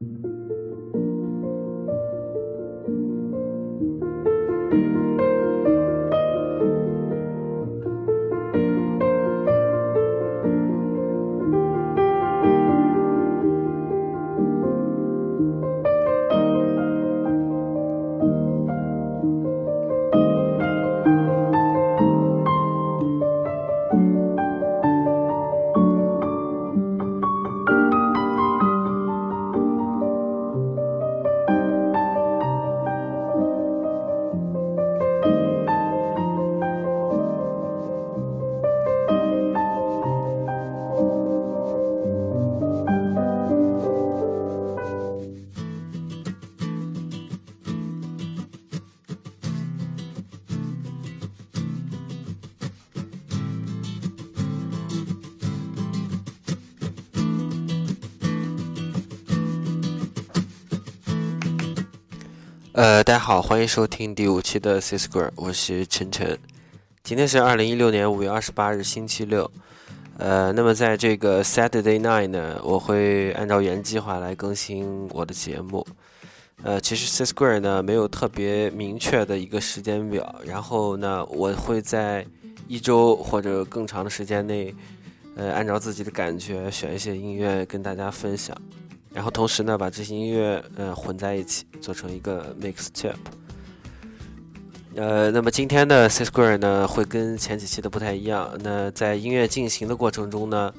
呃，大好，欢迎收听第五期的 C Square，我是晨晨。今天是二零一六年五月二十八日，星期六。呃，那么在这个 Saturday night 呢，我会按照原计划来更新我的节目。呃，其实 C Square 呢没有特别明确的一个时间表，然后呢，我会在一周或者更长的时间内，呃，按照自己的感觉选一些音乐跟大家分享。然后同时呢，把这些音乐呃混在一起，做成一个 mix tape。呃，那么今天的 C Square 呢，会跟前几期的不太一样。那在音乐进行的过程中呢，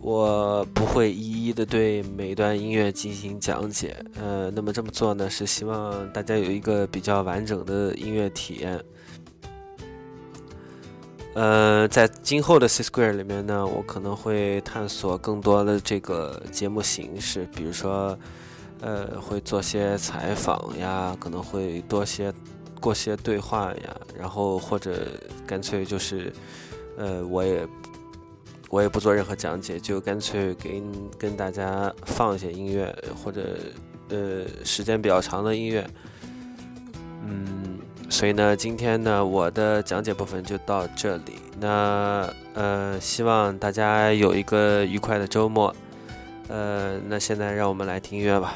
我不会一一的对每一段音乐进行讲解。呃，那么这么做呢，是希望大家有一个比较完整的音乐体验。呃，在今后的 C Square 里面呢，我可能会探索更多的这个节目形式，比如说，呃，会做些采访呀，可能会多些过些对话呀，然后或者干脆就是，呃，我也我也不做任何讲解，就干脆给跟大家放一些音乐，或者呃时间比较长的音乐，嗯。所以呢，今天呢，我的讲解部分就到这里。那呃，希望大家有一个愉快的周末。呃，那现在让我们来听音乐吧。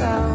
Myself?